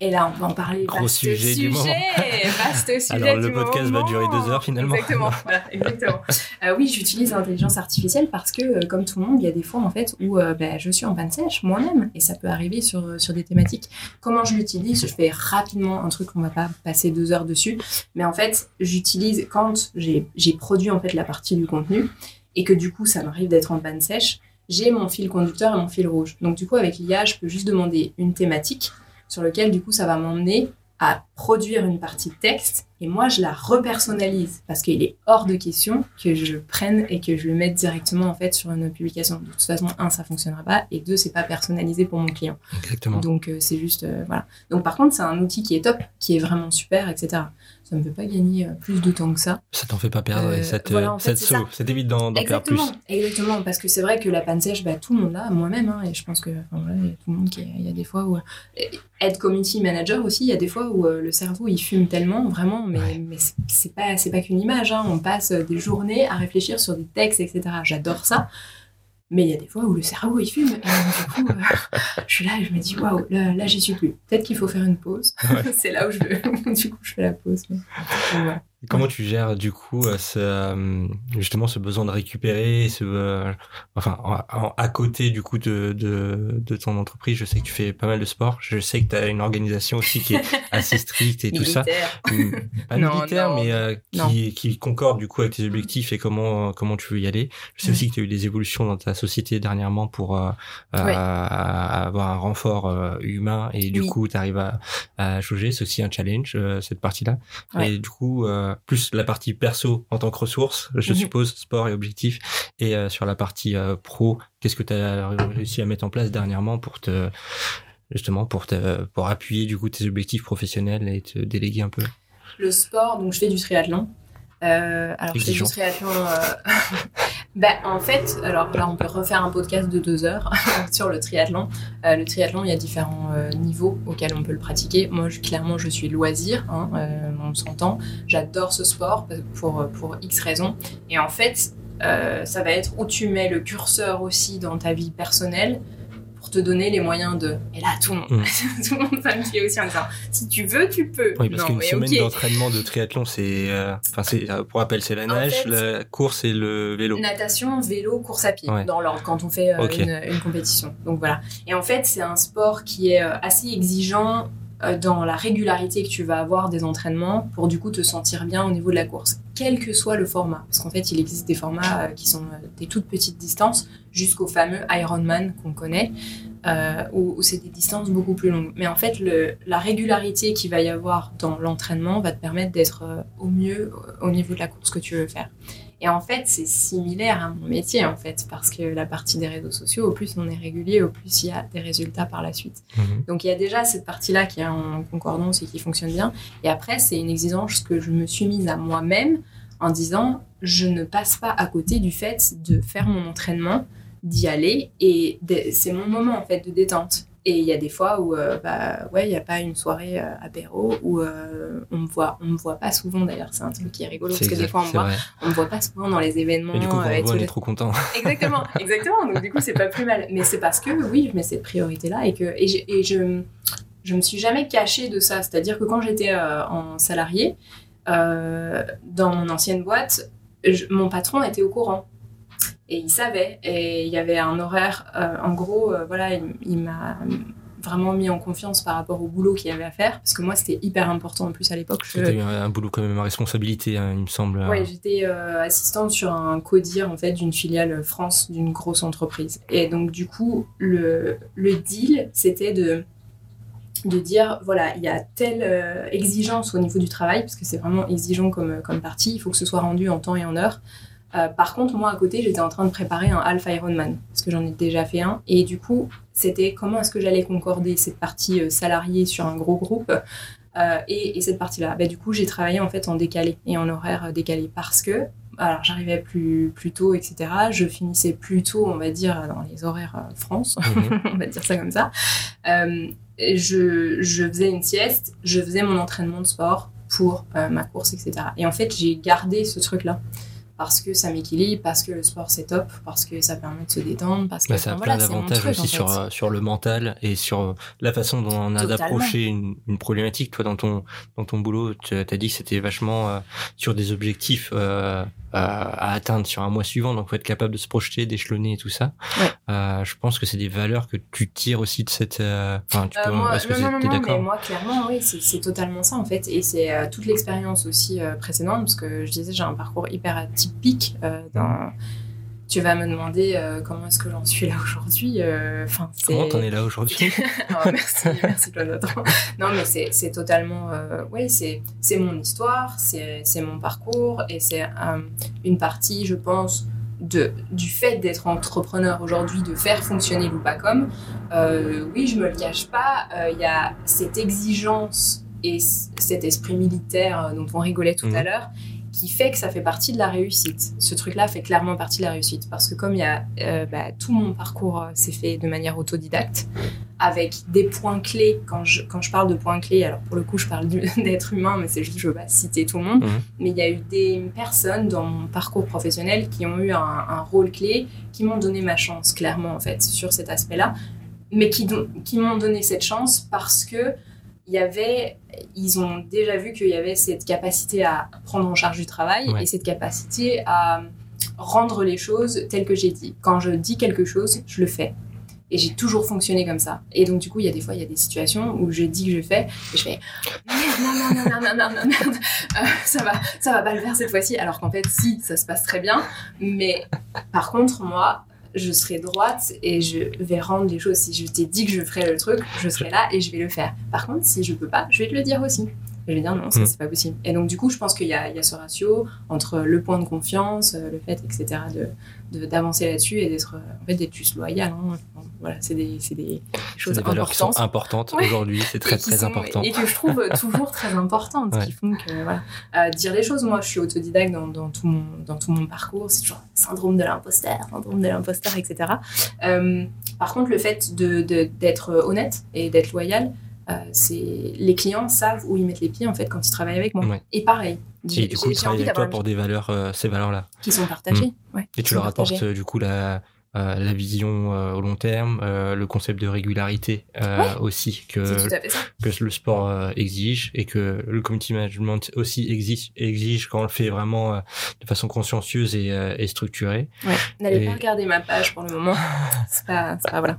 Et là, on peut en parler. Gros vaste sujet du moment. Vaste sujet Alors, le du podcast va durer deux heures, finalement. Exactement. voilà, exactement. Euh, oui, j'utilise l'intelligence artificielle parce que, euh, comme tout le monde, il y a des fois en fait où euh, ben, je suis en panne sèche moi-même et ça peut arriver sur, sur des thématiques. Comment je l'utilise? Je fais rapidement un truc, on va pas passer deux heures dessus, mais en fait, j'utilise quand j'ai j'ai produit en fait la partie du contenu et que du coup ça m'arrive d'être en panne sèche, j'ai mon fil conducteur et mon fil rouge. Donc du coup avec l'IA, je peux juste demander une thématique sur lequel du coup ça va m'emmener à produire une partie de texte et moi je la repersonnalise parce qu'il est hors de question que je prenne et que je le mette directement en fait sur une publication. De toute façon, un ça fonctionnera pas et deux c'est pas personnalisé pour mon client. Exactement. Donc euh, c'est juste euh, voilà. Donc par contre c'est un outil qui est top, qui est vraiment super, etc. Ça me fait pas gagner euh, plus de temps que ça. Ça t'en fait pas perdre Euh, ça te, voilà, en fait, sauve. Ça t'évite d'en perdre plus. Exactement, parce que c'est vrai que la panne sèche, bah, tout le monde l'a, moi-même, hein, et je pense que enfin, y a tout le monde qui, il y a des fois où euh, être community manager aussi, il y a des fois où euh, le cerveau il fume tellement, vraiment, mais, Ouais. mais c'est- c'est pas c'est pas qu'une image, hein, on passe des journées à réfléchir sur des textes, etc. J'adore ça. Mais il y a des fois où le cerveau il fume. Et du coup, euh, je suis là et je me dis waouh, là, là j'y suis plus. Peut-être qu'il faut faire une pause. Ouais. c'est là où je, du coup, je fais la pause. mais- Comment tu gères du coup euh, ce, euh, justement ce besoin de récupérer, ce, euh, enfin en- en- à côté du coup de, de, de ton entreprise, je sais que tu fais pas mal de sport, je sais que tu as une organisation aussi qui est assez stricte et tout ça. Mm, pas Non, militaire non, mais euh, qui, qui concorde du coup avec tes objectifs et comment comment tu veux y aller. Je sais Ouais. aussi que tu as eu des évolutions dans ta société dernièrement pour euh, avoir un renfort humain et du Oui. coup tu arrives à, à jauger, c'est aussi un challenge cette partie-là. Et du coup euh, plus la partie perso en tant que ressource, je Mhm. suppose sport et objectif et euh, sur la partie euh, pro, qu'est-ce que tu as réussi à mettre en place dernièrement pour te justement pour te pour appuyer du coup tes objectifs professionnels et te déléguer un peu? Le sport, donc je fais du triathlon. Euh, alors, Exigeant. du triathlon. euh, bah, en fait, alors là, on peut refaire un podcast de deux heures sur le triathlon. Euh, le triathlon, il y a différents euh, niveaux auxquels on peut le pratiquer. Moi, je- clairement, je suis loisir, hein, on s'entend. J'adore ce sport pour, pour X raisons. Et en fait, ça va être où tu mets le curseur aussi dans ta vie personnelle pour te donner les moyens de. Et là, tout le monde, Mm. tout le monde va me fier aussi en disant si tu veux, tu peux. Oui, parce qu'une semaine d'entraînement de triathlon, c'est, euh, enfin, euh, pour rappel, c'est la En nage, fait- la course et le vélo. Natation, vélo, course à pied, Ouais. dans l'ordre, quand on fait euh, une, une compétition. Donc voilà. Et en fait, c'est un sport qui est euh, assez exigeant dans la régularité que tu vas avoir des entraînements pour du coup te sentir bien au niveau de la course, quel que soit le format. Parce qu'en fait, il existe des formats euh, qui sont euh, des toutes petites distances jusqu'au fameux Ironman qu'on connaît, euh, où, où c'est des distances beaucoup plus longues. Mais en fait, le, la régularité qu'il va y avoir dans l'entraînement va te permettre d'être euh, au mieux euh, au niveau de la course que tu veux faire. Et en fait, c'est similaire à mon métier, en fait, parce que la partie des réseaux sociaux, au plus on est régulier, au plus il y a des résultats par la suite. Mhm. Donc il y a déjà cette partie-là qui est en concordance et qui fonctionne bien. Et après, c'est une exigence que je me suis mise à moi-même en disant, je ne passe pas à côté du fait de faire mon entraînement, d'y aller, et c'est mon moment, en fait, de détente. Et il y a des fois où, euh, bah, ouais, il n'y a pas une soirée euh, apéro où euh, on me voit, on me voit pas souvent d'ailleurs. C'est un truc qui est rigolo parce que des fois on me voit, vrai. on me voit pas souvent dans les événements. Et du coup, quand euh, on voit, est trop content. Exactement, exactement. Donc du coup, c'est pas plus mal. Mais c'est parce que oui, je mets cette priorité-là et que et, je- et je je me suis jamais cachée de ça. C'est-à-dire que quand j'étais en salarié dans mon ancienne boîte, je- mon patron était au courant. Et il savait. Et il y avait un horaire. euh, en gros, euh, voilà, il, il m'a vraiment mis en confiance par rapport au boulot qu'il y avait à faire. Parce que moi, c'était hyper important en plus à l'époque. Je- C'était un boulot quand même à responsabilité, hein, il me semble. Ouais, j'étais euh, assistante sur un codir en fait d'une filiale France d'une grosse entreprise. Et donc du coup, le, le deal, c'était de de dire voilà, il y a telle euh, exigence au niveau du travail parce que c'est vraiment exigeant comme comme partie, il faut que ce soit rendu en temps et en heure. Euh, par contre, moi à côté, j'étais en train de préparer un Alpha Ironman parce que j'en ai déjà fait un et du coup, c'était comment est-ce que j'allais concorder cette partie euh, salariée sur un gros groupe euh, et, et cette partie-là. Bah, du coup, j'ai travaillé en fait en décalé et en horaire euh, décalé parce que alors j'arrivais plus, plus tôt, etc. Je finissais plus tôt, on va dire, dans les horaires France, Mhm. on va dire ça comme ça. Je, je faisais une sieste, je faisais mon entraînement de sport pour ma course, etc. Et en fait, j'ai gardé ce truc-là parce que ça m'équilibre, parce que le sport c'est top, parce que ça permet de se détendre, parce que Bah, ça a plein voilà, d'avantages aussi en sur, fait. euh, sur le mental et sur euh, la façon dont on a d'approcher une, une problématique. Toi, dans ton, dans ton boulot, tu as dit que c'était vachement euh, sur des objectifs euh, à atteindre sur un mois suivant. Donc, faut être capable de se projeter, d'échelonner et tout ça. Ouais. Euh, je pense que c'est des valeurs que tu tires aussi de cette... Enfin, tu peux... moi, non, non, non, mais d'accord moi, clairement, oui, c'est totalement ça, en fait. Et c'est toute l'expérience aussi précédente, parce que je disais, j'ai un parcours hyper atypique. Euh, dans... Tu vas me demander euh, comment est-ce que j'en suis là aujourd'hui. euh, Enfin. Comment t'en es là aujourd'hui Oh, merci, merci Jonathan. Non, mais c'est totalement, ouais, c'est mon histoire, c'est mon parcours et c'est une partie, je pense, de du fait d'être entrepreneur aujourd'hui, de faire fonctionner l'Oupacom. Euh, oui, je me le cache pas, euh, il y a cette exigence et cet esprit militaire dont on rigolait tout Mhm. à l'heure qui fait que ça fait partie de la réussite. Ce truc-là fait clairement partie de la réussite parce que comme il y a euh, bah, tout mon parcours euh, s'est fait de manière autodidacte avec des points clés. Quand je, quand je parle de points clés, alors pour le coup, je parle d'être humain, mais c'est juste, je veux pas citer tout le monde. Mhm. Mais il y a eu des personnes dans mon parcours professionnel qui ont eu un, un rôle clé, qui m'ont donné ma chance, clairement, en fait, sur cet aspect-là. Mais qui, qui m'ont donné cette chance parce que il y avait, ils ont déjà vu qu'il y avait cette capacité à prendre en charge du travail Ouais. et cette capacité à rendre les choses telles que j'ai dit. Quand je dis quelque chose, je le fais. Et j'ai toujours fonctionné comme ça. Et donc, du coup, il y a des fois, il y a des situations où je dis que je fais, et je fais merde, non, non, non, non, non, non, non, merde, Euh, ça va, ça va pas le faire cette fois-ci. Alors qu'en fait, si, ça se passe très bien. Mais par contre, moi, je serai droite et je vais rendre les choses. Si je t'ai dit que je ferais le truc, je serai là et je vais le faire. Par contre, si je peux pas, je vais te le dire aussi. Je vais dire non, ça Mm. c'est pas possible. Et donc du coup, je pense qu'il y, a il y a ce ratio entre le point de confiance, euh, le fait, etc., de d'avancer là-dessus et d'être euh, en fait d'être juste loyal. hein. Voilà, c'est des, des choses des valeurs qui sont importantes. importantes Ouais. aujourd'hui. C'est très, très sont- important. Et que je trouve toujours très importantes, Ouais. qui font que, voilà. Euh, dire les choses, moi, je suis autodidacte dans, dans, tout, mon, dans tout mon parcours, c'est toujours syndrome de l'imposteur, syndrome de l'imposteur, etc. Euh, par contre, le fait de- d'être honnête et d'être loyal, euh, c'est les clients savent où ils mettent les pieds en fait quand ils travaillent avec moi. Ouais. Et pareil, Et du coup, ils travaillent avec toi pour des valeurs, euh, ces valeurs-là. qui sont partagés. Ouais, Et tu leur apportes euh, du coup la, euh, la vision euh, au long terme, euh, le concept de régularité Ouais. aussi que, que le sport exige et que le community management aussi exige, exige quand on le fait vraiment de façon consciencieuse et, et structurée. Ouais. N'allez Et- pas regarder ma page pour le moment. C'est pas, voilà.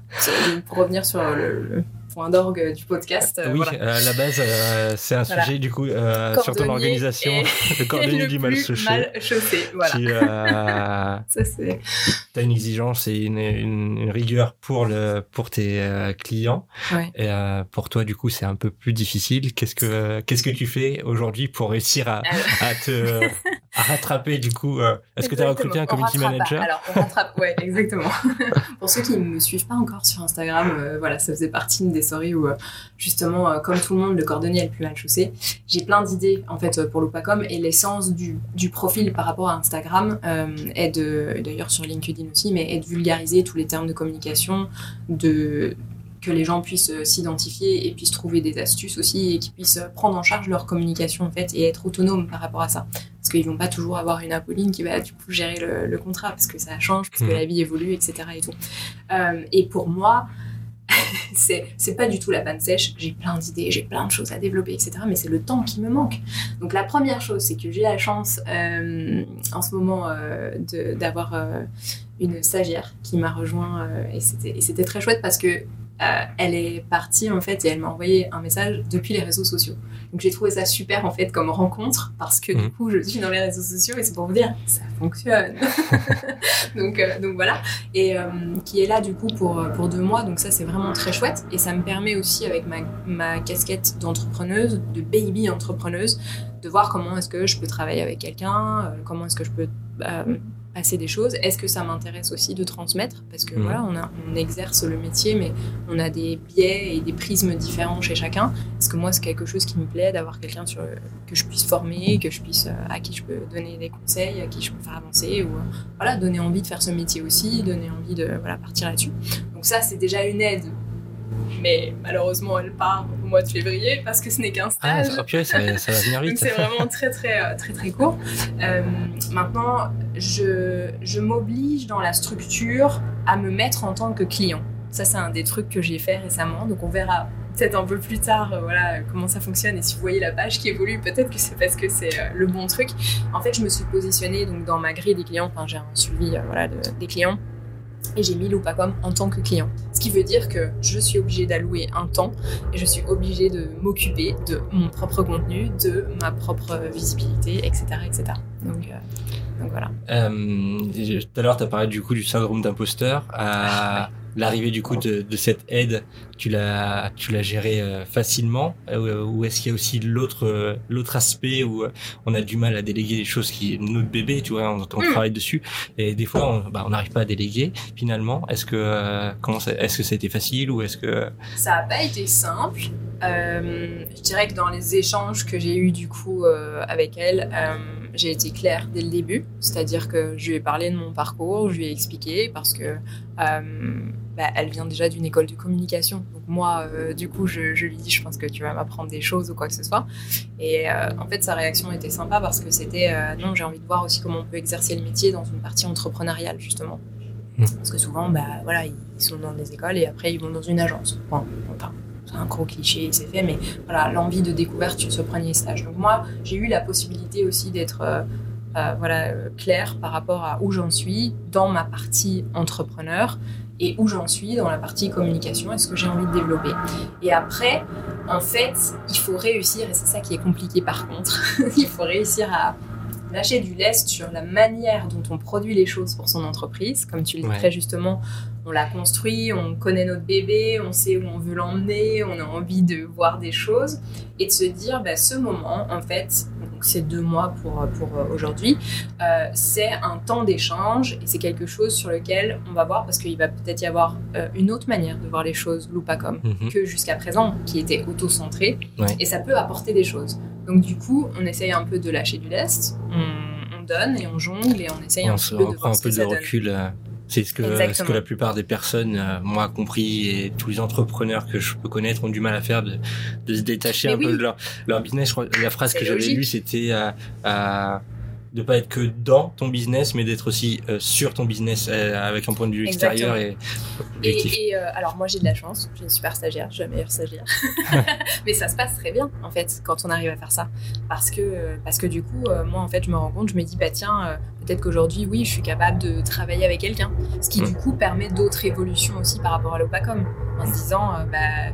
Pour revenir sur le, le point d'orgue du podcast. euh, oui, voilà. euh, à la base, euh, c'est un Voilà. sujet du coup sur ton organisation, le cordonnier du mal chaussé. mal chaussé. Voilà. Tu as une exigence et une, une- une rigueur pour le pour tes clients. Ouais. Et pour toi, du coup, c'est un peu plus difficile. Qu'est-ce que qu'est-ce que tu fais aujourd'hui pour réussir à, à te à rattraper du coup euh, Est-ce que tu as recruté un community manager pas. Alors, on rattrape, ouais, exactement. Pour ceux qui ne me suivent pas encore sur Instagram, euh, voilà, ça faisait partie des où, euh, justement, euh, comme tout le monde, le cordonnier est le plus mal chaussé. J'ai plein d'idées, en fait, euh, pour l'Opacom, et l'essence du, du profil par rapport à Instagram est de, d'ailleurs sur LinkedIn aussi, mais est de vulgariser tous les termes de communication, de que les gens puissent s'identifier et puissent trouver des astuces aussi et qu'ils puissent prendre en charge leur communication en fait et être autonomes par rapport à ça parce qu'ils vont pas toujours avoir une Apolline qui va du coup gérer le, le contrat parce que ça change parce que Mhm. la vie évolue etc et tout Euh, et pour moi c'est pas du tout la panne sèche. J'ai plein d'idées, j'ai plein de choses à développer, etc. Mais c'est le temps qui me manque. Donc la première chose, c'est que j'ai la chance euh, en ce moment euh, d'avoir euh, une stagiaire qui m'a rejoint et et c'était très chouette parce que euh, elle est partie en fait et elle m'a envoyé un message depuis les réseaux sociaux. Donc j'ai trouvé ça super en fait comme rencontre parce que du Mhm. coup je suis dans les réseaux sociaux et c'est pour vous dire ça fonctionne. donc euh, donc voilà et euh, qui est là du coup pour pour deux mois donc ça c'est vraiment très chouette et ça me permet aussi avec ma ma casquette d'entrepreneuse de baby entrepreneuse de voir comment est-ce que je peux travailler avec quelqu'un, comment est-ce que je peux passer des choses. Est-ce que ça m'intéresse aussi de transmettre? Parce que Mhm. voilà, on, a, on exerce le métier, mais on a des biais et des prismes différents chez chacun. Est-ce que moi, c'est quelque chose qui me plaît d'avoir quelqu'un sur que je puisse former, que je puisse euh, à qui je peux donner des conseils, à qui je peux faire avancer, ou euh, voilà, donner envie de faire ce métier aussi, donner envie de voilà partir là-dessus? Donc ça, c'est déjà une aide. Mais malheureusement, elle part au mois de février parce que ce n'est qu'un Ah, stage. purée, ça, ça va venir Donc vite. c'est vraiment très très euh, très très court. Euh, maintenant, je, je m'oblige dans la structure à me mettre en tant que client. Ça c'est un des trucs que j'ai fait récemment. Donc on verra peut-être un peu plus tard euh, voilà comment ça fonctionne et si vous voyez la page qui évolue peut-être que c'est parce que c'est euh, le bon truc. En fait, je me suis positionnée donc dans ma grille des clients. Enfin j'ai un suivi euh, voilà de- des clients et j'ai mis Loopacom en tant que client. Ce qui veut dire que je suis obligée d'allouer un temps et je suis obligée de m'occuper de mon propre contenu, de ma propre visibilité, etc. etc. Donc, euh, donc voilà. Euh, tout à l'heure, tu as parlé du coup du syndrome d'imposteur. À l'arrivée du coup de, de cette aide, tu l'as tu l'as géré euh, facilement euh, ou est-ce qu'il y a aussi l'autre euh, l'autre aspect où euh, on a du mal à déléguer des choses qui notre bébé, tu vois, on, on Mm. travaille dessus et des fois on bah, on n'arrive pas à déléguer finalement. Est-ce que euh, comment ça, est-ce que ça a été facile ou est-ce que Ça n'a pas été simple. Euh, je dirais que dans les échanges que j'ai eus du coup euh, avec elle, euh, j'ai été claire dès le début. C'est-à-dire que je lui ai parlé de mon parcours, je lui ai expliqué parce que euh, bah, elle vient déjà d'une école de communication. Donc moi, euh, du coup, je, je lui dis, je pense que tu vas m'apprendre des choses ou quoi que ce soit. Et euh, en fait, sa réaction était sympa parce que c'était, non, j'ai envie de voir aussi comment on peut exercer le métier dans une partie entrepreneuriale justement. Mm. Parce que souvent, bah voilà, ils sont dans des écoles et après ils vont dans une agence. Enfin, c'est un gros cliché, c'est fait, mais voilà, l'envie de découverte sur ce premier stage. Donc moi, j'ai eu la possibilité aussi d'être euh, euh, voilà, euh, claire par rapport à où j'en suis dans ma partie entrepreneur et où j'en suis dans la partie communication et ce que j'ai envie de développer. Et après, en fait, il faut réussir, et c'est ça qui est compliqué par contre, il faut réussir à lâcher du lest sur la manière dont on produit les choses pour son entreprise. Comme tu le dis Ouais. très justement, on l'a construit, on connaît notre bébé, on sait où on veut l'emmener, on a envie de voir des choses et de se dire, bah, ce moment, en fait, donc c'est deux mois pour, pour euh, aujourd'hui, euh, c'est un temps d'échange et c'est quelque chose sur lequel on va voir parce qu'il va peut-être y avoir euh, une autre manière de voir les choses, Loopacom, Mhm. que jusqu'à présent, qui était auto-centré Ouais. et ça peut apporter des choses. Donc du coup, on essaye un peu de lâcher du lest, on, on donne et on jongle et on essaye un on, petit se, peu on de prend un peu de donne. C'est ce que, ce que la plupart des personnes, euh, moi compris, et tous les entrepreneurs que je peux connaître ont du mal à faire, de, de se détacher Mais un peu de leur, leur business. Je crois, la phrase que j'avais lue, c'était euh, euh, de pas être que dans ton business, mais d'être aussi euh, sur ton business euh, avec un point de vue extérieur et objectif. Et, et, euh, alors moi j'ai de la chance, j'ai une super stagiaire, j'ai la meilleure stagiaire. Mais ça se passe très bien en fait quand on arrive à faire ça. Parce que, euh, parce que du coup, euh, moi en fait je me rends compte, je me dis bah tiens, euh, peut-être qu'aujourd'hui oui je suis capable de travailler avec quelqu'un. Ce qui du coup permet d'autres évolutions aussi par rapport à l'Opacom. En se disant euh, bah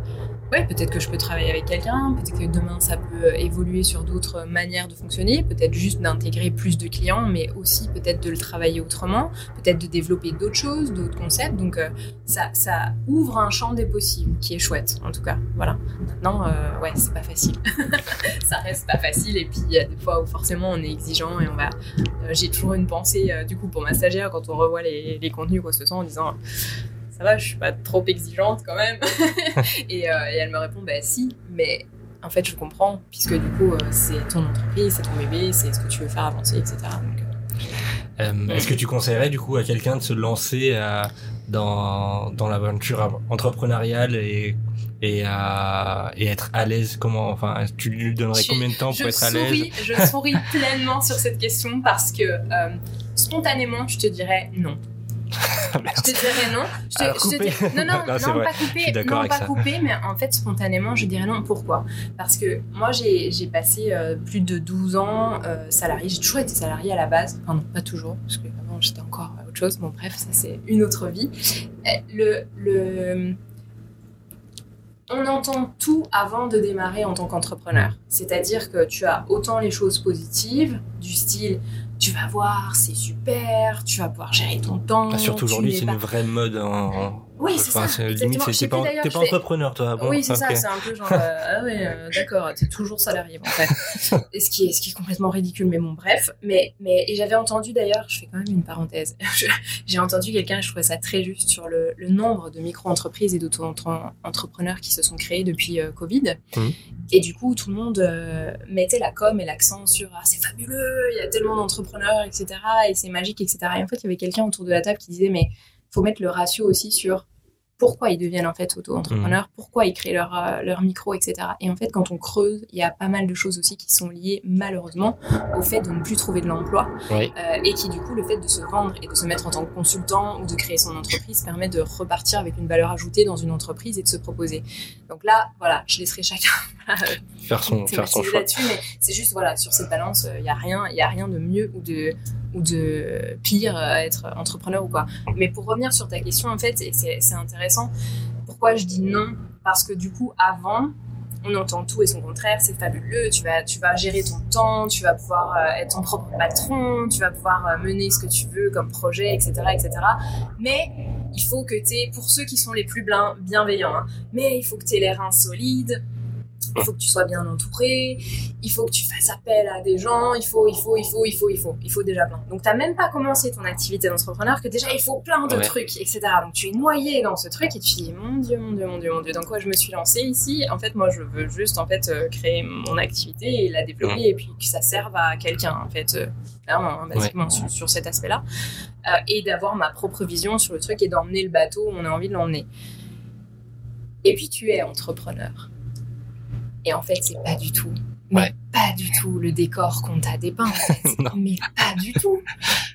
ouais peut-être que je peux travailler avec quelqu'un, peut-être que demain ça peut euh, évoluer sur d'autres manières de fonctionner, peut-être juste d'intégrer plus de clients, mais aussi peut-être de le travailler autrement, peut-être de développer d'autres choses, d'autres concepts. Donc euh, ça, ça ouvre un champ des possibles qui est chouette, en tout cas. Voilà. Maintenant, euh, ouais, c'est pas facile. ça reste pas facile. Et puis, il y a des fois où forcément on est exigeant et on va. J'ai toujours une pensée, euh, du coup, pour ma stagiaire quand on revoit les, les contenus, quoi, que ce soit, en disant. Ça va, je suis pas trop exigeante quand même. et, euh, et elle me répond, bah si, mais en fait, je comprends, puisque du coup, euh, c'est ton entreprise, c'est ton bébé, c'est ce que tu veux faire avancer, etc. Donc, euh, Est-ce que tu conseillerais du coup à quelqu'un de se lancer dans, dans l'aventure entrepreneuriale et, et, et être à l'aise Comment Enfin, tu lui donnerais combien de temps pour être à l'aise? je souris pleinement sur cette question parce que euh, spontanément, je te dirais non. je te dirais non. Je te, Alors, je te couper. dis- non, non, Non, pas d'accord non, pas ça. couper, mais en fait, spontanément, je dirais non. Pourquoi? Parce que moi, j'ai j'ai passé euh, plus de 12 ans euh, salarié. J'ai toujours été salarié à la base. Enfin, non, pas toujours, parce que avant, j'étais encore à autre chose. Bon, bref, ça, c'est une autre vie. Le, le... On entend tout avant de démarrer en tant qu'entrepreneur. C'est-à-dire que tu as autant les choses positives, du style tu vas voir, c'est super, tu vas pouvoir gérer ton temps. Ah, surtout aujourd'hui, c'est pas- une vraie mode. En... Oui, c'est Enfin, ça. limite, t'es pas, pas fais- entrepreneur, toi. Bon, oui, c'est ça, c'est un peu genre, euh, ah ouais, euh, d'accord, t'es toujours salarié, bon, bref. Et ce qui est, ce qui est complètement ridicule, mais bon, bref. Mais, mais, et j'avais entendu d'ailleurs, je fais quand même une parenthèse, j'ai entendu quelqu'un, je trouvais ça très juste, sur le, le nombre de micro-entreprises et d'auto-entrepreneurs qui se sont créés depuis euh, Covid. Mhm. Et du coup, tout le monde euh, mettait la com et l'accent sur, ah, c'est fabuleux, il y a tellement d'entrepreneurs, etc., et c'est magique, etc. Et en fait, il y avait quelqu'un autour de la table qui disait, mais faut mettre le ratio aussi sur pourquoi ils deviennent en fait auto-entrepreneurs, pourquoi ils créent leur, euh, leur micro, etc. Et en fait, quand on creuse, il y a pas mal de choses aussi qui sont liées malheureusement au fait de ne plus trouver de l'emploi Oui. euh, et qui du coup, le fait de se vendre et de se mettre en tant que consultant ou de créer son entreprise permet de repartir avec une valeur ajoutée dans une entreprise et de se proposer. Donc là, voilà, je laisserai chacun Faire son, faire son choix. mais c'est juste voilà sur cette balance, il y a rien, il y a rien de mieux ou de ou de pire euh, être entrepreneur ou quoi. Mais pour revenir sur ta question en fait, et c'est intéressant. Pourquoi je dis non? Parce que du coup avant on entend tout et son contraire, c'est fabuleux, tu vas, gérer ton temps, tu vas pouvoir euh, être ton propre patron, tu vas pouvoir euh, mener ce que tu veux comme projet, etc. etc. Mais il faut que tu pour ceux qui sont les plus bienveillants, hein, mais il faut que tu aies les reins solides, il faut que tu sois bien entouré, il faut que tu fasses appel à des gens, il faut, il faut, il faut, il faut, il faut, il faut déjà plein. Donc, tu même pas commencé ton activité d'entrepreneur que déjà il faut plein de Ouais. trucs, etc. Donc, tu es noyé dans ce truc et tu te dis, mon Dieu, mon Dieu, mon Dieu, mon Dieu, dans quoi je me suis lancée ici En fait, moi, je veux juste, en fait, euh, créer mon activité et la développer et puis que ça serve à quelqu'un, en fait, euh, clairement, hein, basiquement, sur, sur cet aspect-là. Euh, et d'avoir ma propre vision sur le truc et d'emmener le bateau où on a envie de l'emmener. Et puis, tu es entrepreneur. Et en fait, c'est pas du tout. Mais Ouais. pas du tout le décor qu'on t'a dépeint, en fait. Mais pas du tout.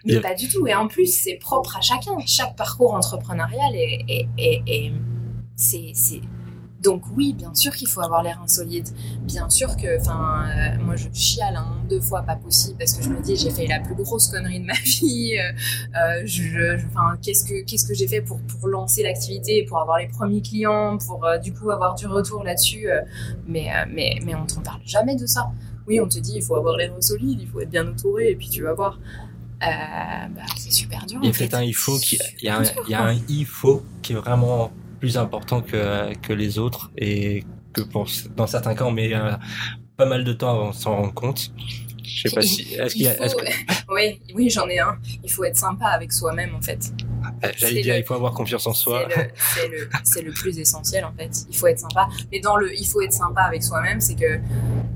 Mais pas du tout. Et en plus, c'est propre à chacun. Chaque parcours entrepreneurial est. est, est, est- c'est, c'est... Donc, oui, bien sûr qu'il faut avoir l'air insolide. Bien sûr que. Enfin, euh, moi, je chiale un nombre de fois, pas possible, parce que je me dis, j'ai fait la plus grosse connerie de ma vie. euh, je, je- enfin, qu'est-ce que, qu'est-ce que j'ai fait pour, pour lancer l'activité, pour avoir les premiers clients, pour euh, du coup avoir du retour là-dessus. mais, mais, mais on t'en parle jamais de ça. Oui, on te dit, il faut avoir l'air solide, il faut être bien entouré, et puis tu vas voir. Bah, c'est super dur. Il y a peut-être un il faut qui, il y a un, Super il y a un il faut qui est vraiment plus important que, que les autres et que pour, dans certains cas on met euh, pas mal de temps avant de s'en rendre compte. Je sais pas si, est-ce qu'il Il y a, est-ce faut... que, oui, oui, j'en ai un. Il faut être sympa avec soi-même, en fait. Euh, j'allais c'est dire, le- il faut avoir confiance en soi. C'est le, plus essentiel en fait. Il faut être sympa. Mais dans le il faut être sympa avec soi-même, c'est que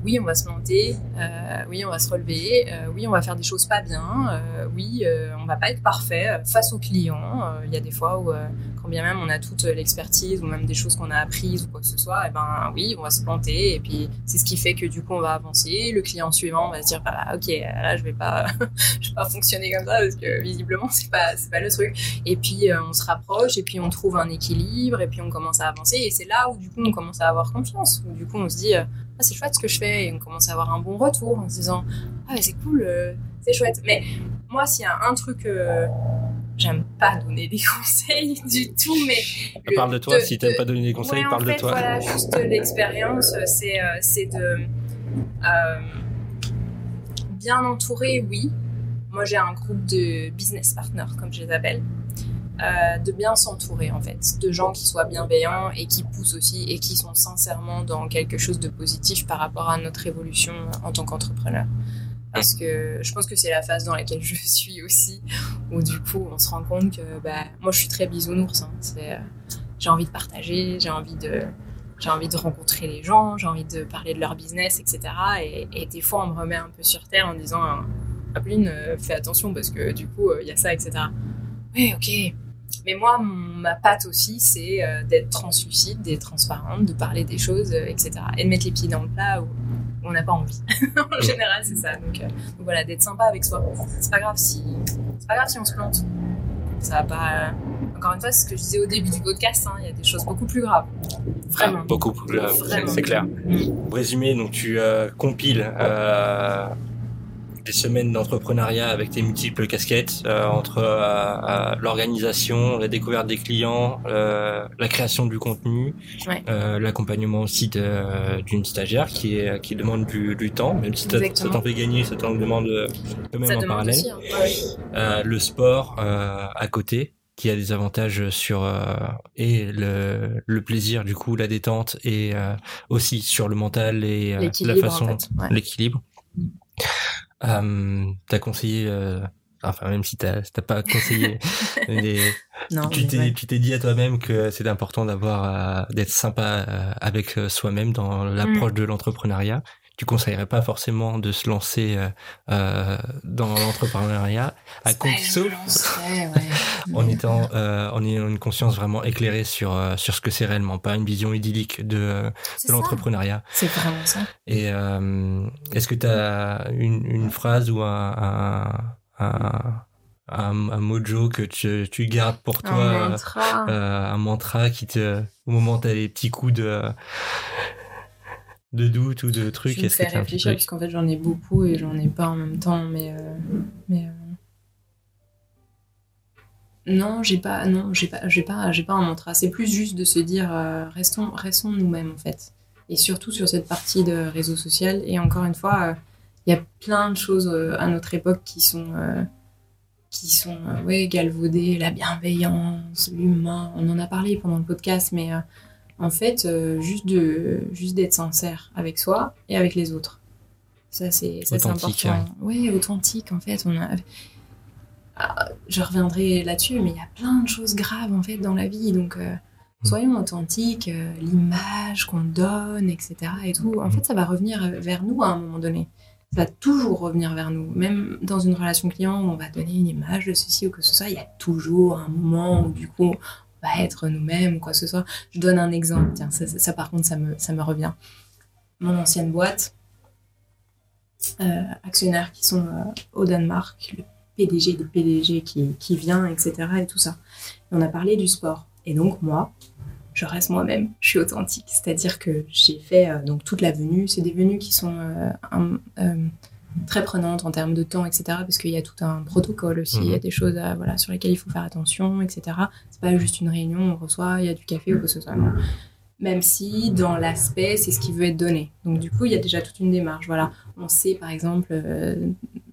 oui, on va se planter, euh, oui, on va se relever, euh, oui, on va faire des choses pas bien, euh, oui, euh, on va pas être parfait euh, face aux clients. Euh, Il y a des fois où, euh, quand bien même on a toute l'expertise ou même des choses qu'on a apprises ou quoi que ce soit, et ben oui, on va se planter. Et puis c'est ce qui fait que du coup on va avancer. Le client suivant va se dire bah, ok, là je vais pas, je vais pas fonctionner comme ça parce que visiblement c'est pas, c'est pas le truc. Et puis euh, on se rapproche et puis on trouve un équilibre et puis on commence à avancer et c'est là où du coup on commence à avoir confiance où du coup on se dit euh, ah c'est chouette ce que je fais et on commence à avoir un bon retour en se disant ah c'est cool euh, c'est chouette mais moi s'il y a un truc j'aime pas donner des conseils du tout mais le- Parle de toi, de- si t'aimes pas donner des conseils, Ouais, en parle fait, de toi. Voilà, juste l'expérience, c'est c'est de euh, bien entourer, oui. Moi, j'ai un groupe de business partners, comme je les appelle, euh, de bien s'entourer en fait, de gens qui soient bienveillants et qui poussent aussi et qui sont sincèrement dans quelque chose de positif par rapport à notre évolution en tant qu'entrepreneur. Parce que je pense que c'est la phase dans laquelle je suis aussi, où du coup on se rend compte que bah, moi je suis très bisounours. hein. Euh, j'ai envie de partager, j'ai envie de, envie de rencontrer les gens, j'ai envie de parler de leur business, etc. Et, et des fois on me remet un peu sur terre en disant euh, Appeline, euh, fais attention parce que du coup il y a ça, etc. Oui, ok. Mais moi, mon- ma patte aussi, c'est euh, d'être translucide, d'être transparente, de parler des choses, euh, etc. Et de mettre les pieds dans le plat où, on n'a pas envie. en général, c'est ça. Donc, euh, donc voilà, d'être sympa avec soi. C'est pas grave si, c'est pas grave si on se plante. Ça va pas. Encore une fois, c'est ce que je disais au début du podcast. hein, Il y a des choses beaucoup plus graves. Vraiment. Ah, beaucoup plus grave, Vraiment. c'est clair. Mm. Pour résumer, donc tu euh, compiles euh, des semaines d'entrepreneuriat avec tes multiples casquettes euh, entre euh, euh, l'organisation, la découverte des clients, euh, la création du contenu, Ouais. euh, l'accompagnement aussi d'une stagiaire qui est qui demande du, du temps, même si ça- t'en fait gagner, ça t'en demande quand même Ça en parallèle. aussi. hein. Euh, le sport euh, à côté qui a des avantages sur euh, et le, le plaisir du coup la détente et euh, aussi sur le mental et euh, la en façon fait, ouais. l'équilibre euh, t'as conseillé euh, enfin même si t'as t'as pas conseillé mais Non, tu t'es ouais. tu t'es dit à toi-même que c'est important d'avoir euh, d'être sympa euh, avec soi-même dans Mm. l'approche de l'entrepreneuriat tu conseillerais pas forcément de se lancer euh, euh, dans l'entrepreneuriat à compte sauf ouais. en étant euh, en ayant une conscience vraiment éclairée sur sur ce que c'est réellement pas une vision idyllique de, de l'entrepreneuriat C'est vraiment ça. et est-ce que tu as une, une phrase ou un un, un, un, un mojo que tu, tu gardes pour toi Un mantra. euh, un mantra qui te au moment où tu as les petits coups de de doute ou de trucs je me fais réfléchir parce qu'en fait j'en ai beaucoup et j'en ai pas en même temps mais euh, mais euh, non j'ai pas non j'ai pas j'ai pas j'ai pas un mantra. C'est plus juste de se dire euh, restons restons nous-mêmes en fait. Et surtout sur cette partie de réseau social. Et encore une fois il y a plein de choses à notre époque qui sont qui sont ouais galvaudées. La bienveillance l'humain. On en a parlé pendant le podcast mais en fait, euh, juste de juste d'être sincère avec soi et avec les autres. Ça, c'est important. Oui, authentique, en fait. On a... Ah, je reviendrai là-dessus, mais il y a plein de choses graves, en fait, dans la vie. Donc, euh, soyons authentiques, euh, l'image qu'on donne, etc. Et tout. En fait, ça va revenir vers nous à un moment donné. Ça va toujours revenir vers nous. Même dans une relation client où on va donner une image de ceci ou que ce soit, il y a toujours un moment où, du coup, va être nous-mêmes ou quoi que ce soit. Je donne un exemple, tiens, ça, par contre, ça me, ça me revient. Mon ancienne boîte, euh, actionnaires qui sont euh, au Danemark, le PDG des PDG qui, qui vient, etc. et tout ça. On a parlé du sport. Et donc, moi, je reste moi-même, je suis authentique. C'est-à-dire que j'ai fait euh, donc toute la venue. C'est des venues qui sont très prenantes en termes de temps, etc. Parce qu'il y a tout un protocole aussi. Il y a des choses à- voilà, sur lesquelles il faut faire attention, etc. C'est pas juste une réunion, on reçoit, il y a du café ou quoi que ce soit. non. Même si dans l'aspect, c'est ce qui veut être donné. Donc du coup, il y a déjà toute une démarche. Voilà, on sait par exemple, euh,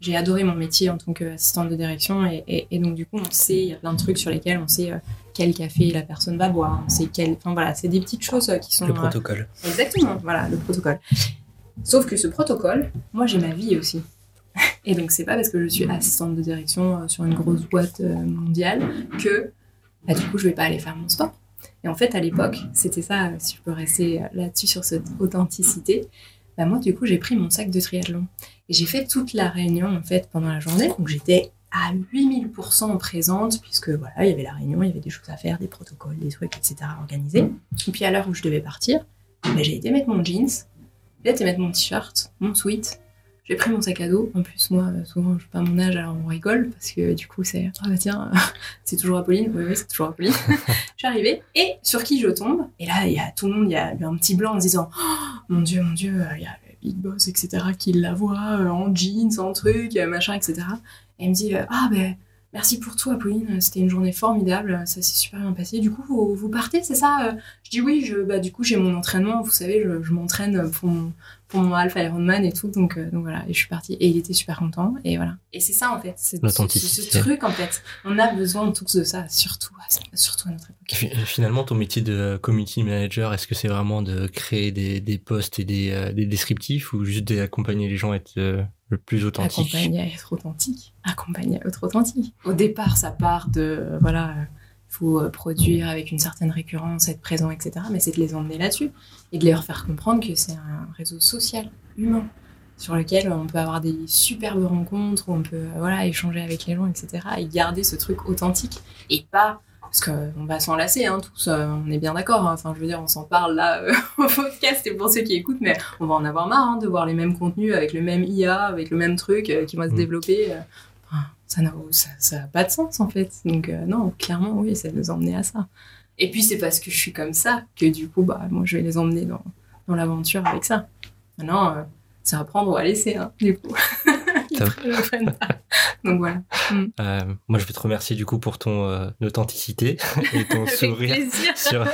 j'ai adoré mon métier en tant qu'assistante de direction et, et- et donc du coup, on sait, il y a plein de trucs sur lesquels on sait euh, quel café la personne va boire, on sait quel, enfin voilà, c'est des petites choses euh, qui sont le protocole Exactement, voilà, le protocole. Sauf que ce protocole, moi j'ai ma vie aussi. Et donc c'est pas parce que je suis assistante de direction euh, sur une grosse boîte euh, mondiale que bah, du coup je vais pas aller faire mon sport. Et en fait à l'époque, c'était ça, euh, si je peux rester là-dessus sur cette authenticité, bah moi du coup j'ai pris mon sac de triathlon. Et j'ai fait toute la réunion en fait pendant la journée, donc j'étais à 8000% présente, puisque voilà, il y avait la réunion, il y avait des choses à faire, des protocoles, des trucs, etc. à organiser. Et puis à l'heure où je devais partir, bah, j'ai été mettre mon jeans, j'ai mettre mon t-shirt, mon sweat, j'ai pris mon sac à dos. En plus, moi, euh, souvent, je pas mon âge, alors on rigole, parce que du coup, c'est Ah bah tiens, c'est toujours Apolline. Oui, oui, c'est toujours Apolline. je suis arrivée, et sur qui je tombe Et là, il y a tout le monde, il y a un petit blanc en disant Oh, Mon Dieu, mon Dieu, euh, il y a Big Boss, etc., qui la voit euh, en jeans, en truc, machin, etc. Et elle me dit Ah ben. Merci pour tout, Apolline. C'était une journée formidable. Ça s'est super bien passé. Du coup, vous, vous partez, c'est ça euh Je dis oui. Je, bah, du coup, j'ai mon entraînement. Vous savez, je, je m'entraîne pour mon, pour mon Alpha Ironman et tout. Donc, euh, donc voilà. Et je suis partie. Et il était super content. Et voilà. Et c'est ça, en fait. C'est c'est- L'authenticité. c'est ce truc, en fait. On a besoin tous de ça, surtout, à- surtout à notre époque. Fi- Finalement, ton métier de community manager, est-ce que c'est vraiment de créer des, des posts et des, euh, des descriptifs ou juste d'accompagner les gens à être euh, le plus authentique Accompagner à être authentique. Accompagner à être authentique. Au départ, ça part de, euh, voilà, il faut euh, produire avec une certaine récurrence, être présent, etc. Mais c'est de les emmener là-dessus et de leur faire comprendre que c'est un réseau social, humain, sur lequel on peut avoir des superbes rencontres, où on peut, euh, voilà, échanger avec les gens, etc. Et garder ce truc authentique et pas parce qu'on va s'en lasser, hein, tous, euh, on est bien d'accord. hein. Enfin, je veux dire, on s'en parle là euh, au podcast et pour ceux qui écoutent, mais on va en avoir marre hein, de voir les mêmes contenus avec le même IA, avec le même truc euh, qui va se Mm. développer. ça n'a ça, ça a pas de sens en fait. Donc non, clairement, oui, ça nous emmener à ça. Et puis c'est parce que je suis comme ça que du coup, bah, moi, je vais les emmener dans, dans l'aventure avec ça. Maintenant, c'est à prendre ou à laisser, hein, du coup. Top. Donc voilà. Mm. Euh, moi, je vais te remercier du coup pour ton euh, authenticité et ton sourire plaisir. sur,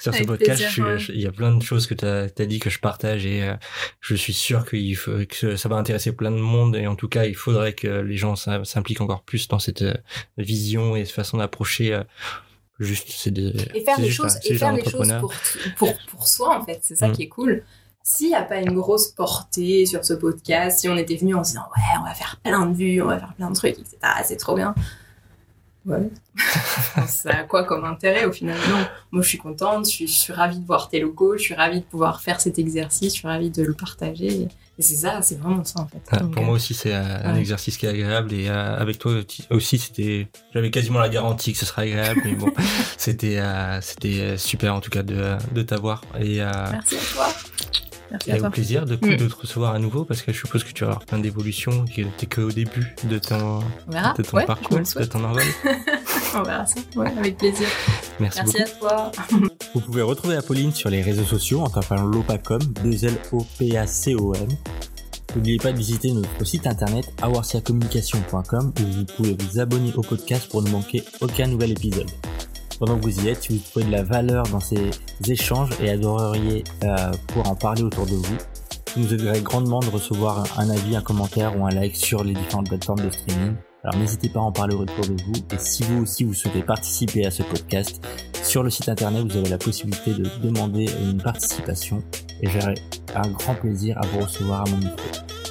sur ce podcast. je- Il y a plein de choses que tu as, dit que je partage et euh, je suis sûr faut, que ça va intéresser plein de monde et en tout cas, il faudrait que les gens s'im- s'impliquent encore plus dans cette vision et cette façon d'approcher. juste, c'est des, et faire choses et faire des choses pour, pour pour soi en fait c'est ça Mm. qui est cool s'il n'y a pas une grosse portée sur ce podcast si on était venu en se disant ouais on va faire plein de vues on va faire plein de trucs etc c'est trop bien. Ouais. Ça a quoi comme intérêt au final? Non. Moi je suis contente je suis, je suis ravie de voir tes locaux je suis ravie de pouvoir faire cet exercice je suis ravie de le partager. Et c'est ça c'est vraiment ça en fait. Ah, Donc, pour euh, moi aussi, c'est euh, un exercice qui est agréable et euh, avec toi aussi, c'était, j'avais quasiment la garantie que ce serait agréable, mais bon, c'était, euh, c'était super en tout cas de, de t'avoir. Et, euh, merci à toi merci et à au toi plaisir de, Mm. de te recevoir à nouveau parce que je suppose que tu vas avoir plein d'évolutions, que t'es que au début de ton, on verra de ton ouais, parcours, de ton envol. on verra ça ouais avec plaisir Merci, merci beaucoup. à toi Vous pouvez retrouver Apolline sur les réseaux sociaux en tapant Lopacom, 2 L O P A C O M. N'oubliez pas de visiter notre site internet awarsiacommunication.com où vous pouvez vous abonner au podcast pour ne manquer aucun nouvel épisode. Pendant que vous y êtes, si vous trouvez de la valeur dans ces échanges et adoreriez euh, pouvoir en parler autour de vous, ça nous grandement de recevoir un avis, un commentaire ou un like sur les différentes plateformes de streaming. Alors n'hésitez pas à en parler autour de vous et si vous aussi vous souhaitez participer à ce podcast, sur le site internet vous avez la possibilité de demander une participation et j'aurai un grand plaisir à vous recevoir à mon micro.